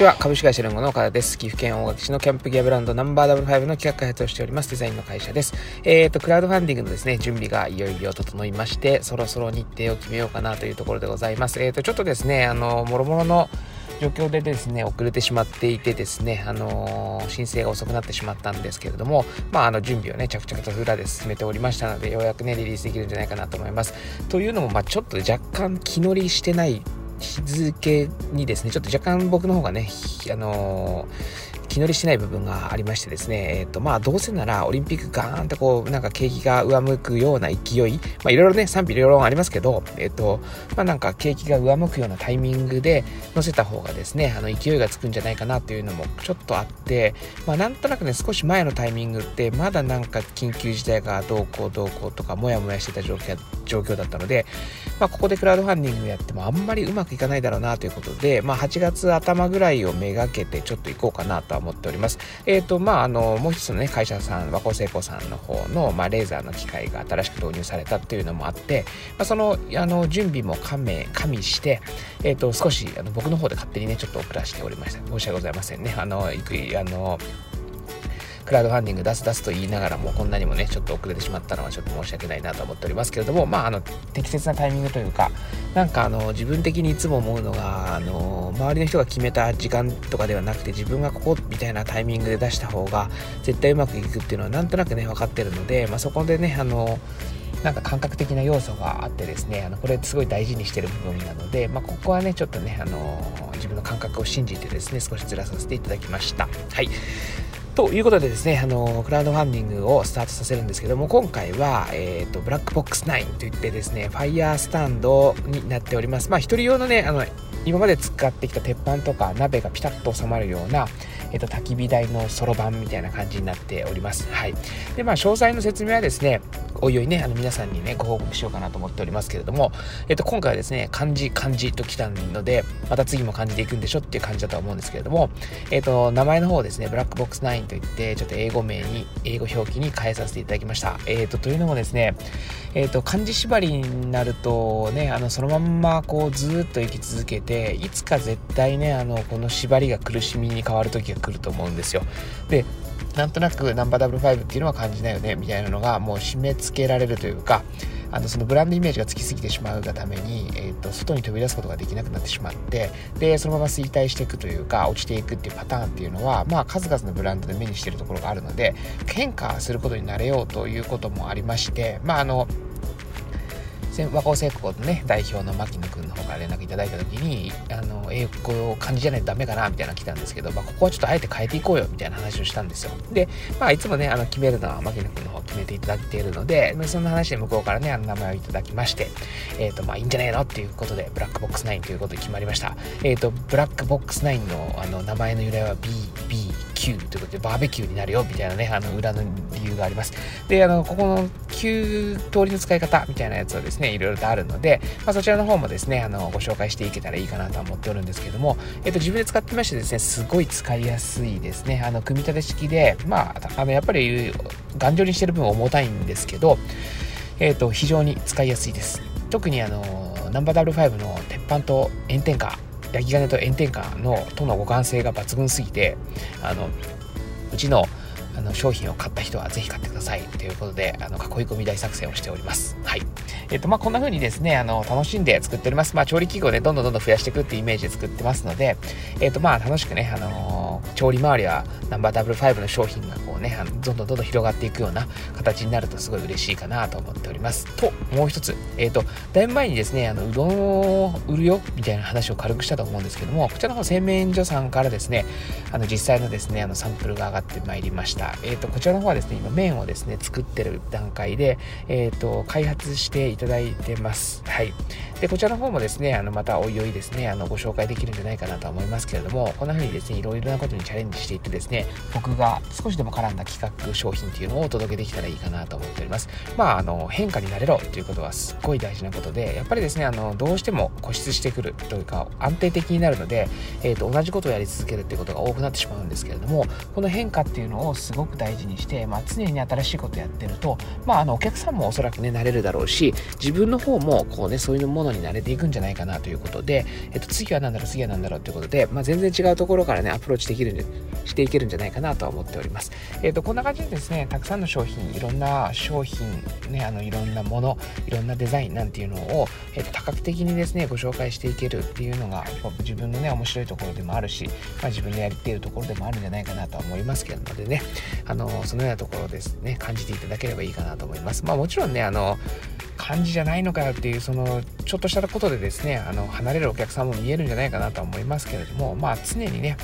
ちは。株式会社連合の岡田です。岐阜県大垣市のキャンプギアブランドナンバーダブルファイブの企画開発をしております。デザインの会社です。えっ、ー、とクラウドファンディングのですね準備がいよいよ整いましてそろそろ日程を決めようかなというところでございます。えっ、ー、とちょっとですねあのもろもろの状況でですね、遅れてしまっていてですね、あのー、申請が遅くなってしまったんですけれども、まあ、あの、準備をね、着々と裏で進めておりましたので、ようやくね、リリースできるんじゃないかなと思います。というのも、まあ、ちょっと若干気乗りしてない日付にですね、ちょっと若干僕の方がね、あの気乗りしない部分がありましてですね、えっ、ー、と、まあ、どうせならオリンピックガーンとこう、なんか景気が上向くような勢い、まあ、いろいろね、賛否両論ありますけど、えっ、ー、と、まあ、なんか景気が上向くようなタイミングで乗せた方がですね、あの、勢いがつくんじゃないかなというのもちょっとあって、まあ、なんとなくね、少し前のタイミングって、まだなんか緊急事態がどうこうどうこうとか、もやもやしてた状況状況だったので、まあ、ここでクラウドファンディングやってもあんまりうまくいかないだろうなということで、まあ、8月頭ぐらいをめがけてちょっと行こうかなとは思っております。えっ、ー、と、まあ、あの、もう一つのね、会社さん、和光成功さんの方の、まあ、レーザーの機械が新しく導入されたっていうのもあって、まあ、その、あの、準備も加盟、加味して、えっ、ー、と、少し、あの、僕の方で勝手にね、ちょっと遅らせておりました。申し訳ございませんね。あの、いくあの、クラウドファンディング出す出すと言いながらもこんなにもねちょっと遅れてしまったのはちょっと申し訳ないなと思っておりますけれどもまああの適切なタイミングというかなんかあの自分的にいつも思うのがあの周りの人が決めた時間とかではなくて自分がここみたいなタイミングで出した方が絶対うまくいくっていうのはなんとなくね分かってるので、まあ、そこでねあのなんか感覚的な要素があってですねあのこれすごい大事にしてる部分なので、まあ、ここはねちょっとねあの自分の感覚を信じてですね少しずらさせていただきました。はい。ということでですね、あの、クラウドファンディングをスタートさせるんですけども、今回は、えっ、ー、と、ブラックボックス9といってですね、ファイヤースタンドになっております。まあ、一人用のね、あの、今まで使ってきた鉄板とか鍋がピタッと収まるような、えっ、と、焚き火台のそろばんみたいな感じになっております。はい。で、まあ、詳細の説明はですね、おいおいね、あの皆さんにね、ご報告しようかなと思っておりますけれども、えっと、今回はですね、漢字、漢字と来たので、また次も漢字でいくんでしょっていう感じだとは思うんですけれども、えっと、名前の方ですね、ブラックボックス9といって、ちょっと英語名に、英語表記に変えさせていただきました。えっと、というのもですね、えっと、漢字縛りになるとね、あの、そのまんまこう、ずっと生き続けて、いつか絶対ね、あの、この縛りが苦しみに変わる時が来ると思うんですよ。で、なんとなくナンバーダブルファイブっていうのは感じないよねみたいなのがもう締め付けられるというかあのそのブランドイメージがつきすぎてしまうがために、えーと、外に飛び出すことができなくなってしまってでそのまま衰退していくというか落ちていくっていうパターンっていうのは、まあ、数々のブランドで目にしてるところがあるので変化することになれようということもありましてまああの和光製鋼のね代表の牧野君の方から連絡いただいた時にあの英語を漢字じゃないとダメかなみたいなの来たんですけど、まあ、ここはちょっとあえて変えていこうよみたいな話をしたんですよ。で、まあ、いつもねあの決めるのは牧野君の方決めていただいているので、そんな話で向こうからねあの名前をいただきましてえっ、ー、とまあいいんじゃねえのっていうことでブラックボックス9ということで決まりました。えっ、ー、とブラックボックス9のあの名前の由来は BBQ ということでバーベキューになるよみたいなねあの裏の理由があります。であのここの9通りの使い方みたいなやつはですねいろいろとあるので、まあ、そちらの方もですねあのご紹介していけたらいいかなと思っておるんですけども、えっと、自分で使ってましてですねすごい使いやすいですね。あの組み立て式でまああのやっぱり頑丈にしてる分重たいんですけど、えっと、非常に使いやすいです。特にあのナンバー W5 の鉄板と炎天下焼き金と炎天下のとの互換性が抜群すぎてあのうちのあの商品を買った人はぜひ買ってくださいということであの囲い込み大作戦をしております。はい。えっ、とまあこんな風にですねあの楽しんで作っております。まあ調理器具をねどんどんどんどん増やしていくっていうイメージで作ってますのでえっ、とまあ楽しくねあの、調理周りはナンバーダブル5の商品がこうねあのどんどんどんどん広がっていくような形になるとすごい嬉しいかなと思っております。ともう一つえっ、とだいぶ前にですねあのうどんを売るよみたいな話を軽くしたと思うんですけどもこちらの方製麺所さんからですねあの実際のですねあのサンプルが上がってまいりました。えっ、とこちらの方はですね、今麺をですね、作ってる段階で、えっ、ー、と、開発していただいてます。はい。で、こちらの方もですね、あの、またおいおいですね、あの、ご紹介できるんじゃないかなと思いますけれども、こんな風にですね、いろいろなことにチャレンジしていってですね、僕が少しでも絡んだ企画商品っていうのをお届けできたらいいかなと思っております。まああの変化になれろということはすっごい大事なことでやっぱりですねあのどうしても固執してくるというか安定的になるので、えーと、同じことをやり続けるっていうことが多くなってしまうんですけれどもこの変化っていうのをすごく大事にして、まあ、常に新しいことやってると、まあ、あのお客さんもおそらくね慣れるだろうし自分の方もこうねそういうものに慣れていくんじゃないかなということで、えーと、次は何だろう次は何だろうということで、まあ、全然違うところからねアプローチできるんでしていけるんじゃないかなとは思っております。えーと、こんな感じでですねたくさんの商品いろんな商品ねあのいろんなものいろんなデザインなんていうのを、えー、と多角的にですねご紹介していけるっていうのが自分のね面白いところでもあるし、まあ、自分でやっているところでもあるんじゃないかなとは思いますけどのでねあのそのようなところですね感じていただければいいかなと思います。まあ、もちろんねあの感じじゃないのかよっていうそのちょっとしたことでですねあの離れるお客さんも見えるんじゃないかなとは思いますけれどもまあ常にね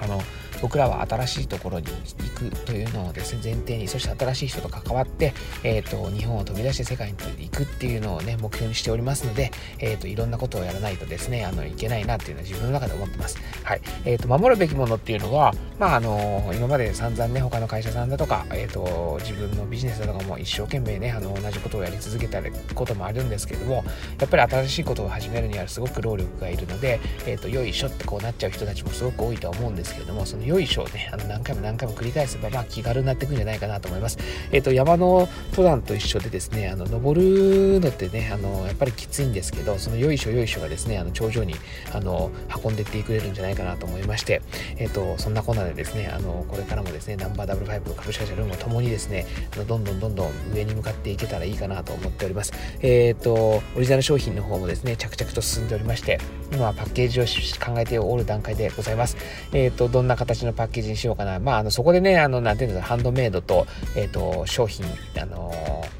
あの僕らは新しいところに行くというのをですね前提にそして新しい人と関わって、えーと、日本を飛び出して世界に行くっていうのをね目標にしておりますので、えーと、いろんなことをやらないとですねあのいけないなっていうのは自分の中で思ってます。はいえーと、守るべきものっていうのは、まあ、あの今まで散々ね他の会社さんだとか、えー、と自分のビジネスだとかも一生懸命ねあの同じことをやり続けたこともあるんですけれどもやっぱり新しいことを始めるにはすごく労力がいるので、えー、とよいしょってこうなっちゃう人たちもすごく多いとは思うんですけれどもそのよいしょをねあの何回も何回も繰り返せば、まあ、気軽になっていくんじゃないかなと思います。えっ、ー、と、山の登山と一緒でですね、あの、登るのってね、あの、やっぱりきついんですけど、そのよいしょよいしょがですね、あの、頂上に、あの、運んでいってくれるんじゃないかなと思いまして、えっ、ー、と、そんなこんなでですね、あの、これからもですね、ナンバーダブルファイブ株式会社ルンゴともにですね、あのどんどんどんどん上に向かっていけたらいいかなと思っております。えっ、ー、と、オリジナル商品の方もですね、着々と進んでおりまして、今はパッケージを考えておる段階でございます。えっ、と、どんな形のパッケージにしようかな。まあ、あの、そこでね、あの、なんていうんですか、ハンドメイドと、えっ、ー、と、商品、あのー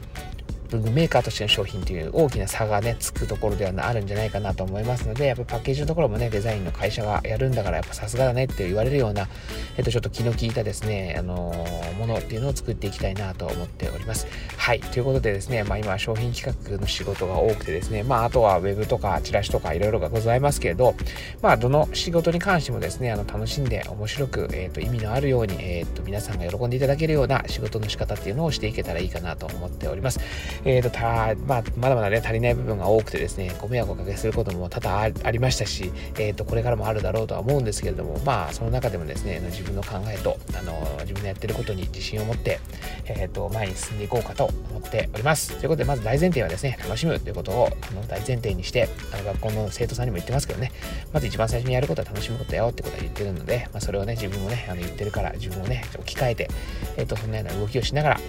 文具メーカーとしての商品という大きな差がね、つくところではあるんじゃないかなと思いますので、やっぱパッケージのところもね、デザインの会社がやるんだから、やっぱさすがだねって言われるような、えっと、ちょっと気の利いたですね、あのー、ものっていうのを作っていきたいなと思っております。はい。ということでですね、まあ今商品企画の仕事が多くてですね、まああとはウェブとかチラシとかいろいろがございますけれど、まあどの仕事に関してもですね、あの楽しんで面白く、え、ー、と意味のあるように、え、ー、と皆さんが喜んでいただけるような仕事の仕方っていうのをしていけたらいいかなと思っております。えっ、と、たまあ、まだまだね、足りない部分が多くてですね、ご迷惑をおかけすることも多々ありましたし、え、ー、と、これからもあるだろうとは思うんですけれども、まあ、その中でもですね、自分の考えと、あの、自分のやってることに自信を持って、え、ー、と、前に進んでいこうかと思っております。ということで、まず大前提はですね、楽しむということを、あの、大前提にして、あの、学校の生徒さんにも言ってますけどね、まず一番最初にやることは楽しむことやよってことは言ってるので、まあ、それをね、自分もね、あの、言ってるから、自分をね、置き換えて、えっ、ー、と、そんなような動きをしながら、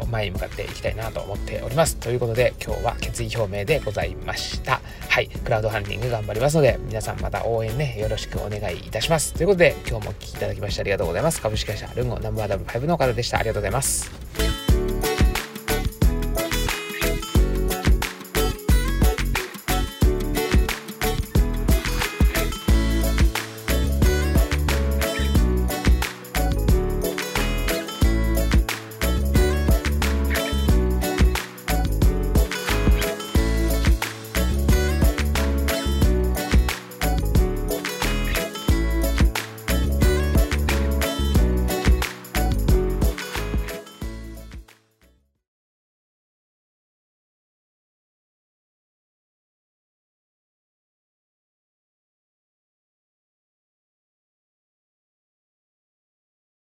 と前に向かっていきたいなと思っております。ということで今日は決意表明でございました。はい、クラウドファンディング頑張りますので皆さんまた応援ねよろしくお願いいたします。ということで今日もお聴きいただきましてありがとうございます。株式会社ルンゴナンバー W5 の方でした。ありがとうございます。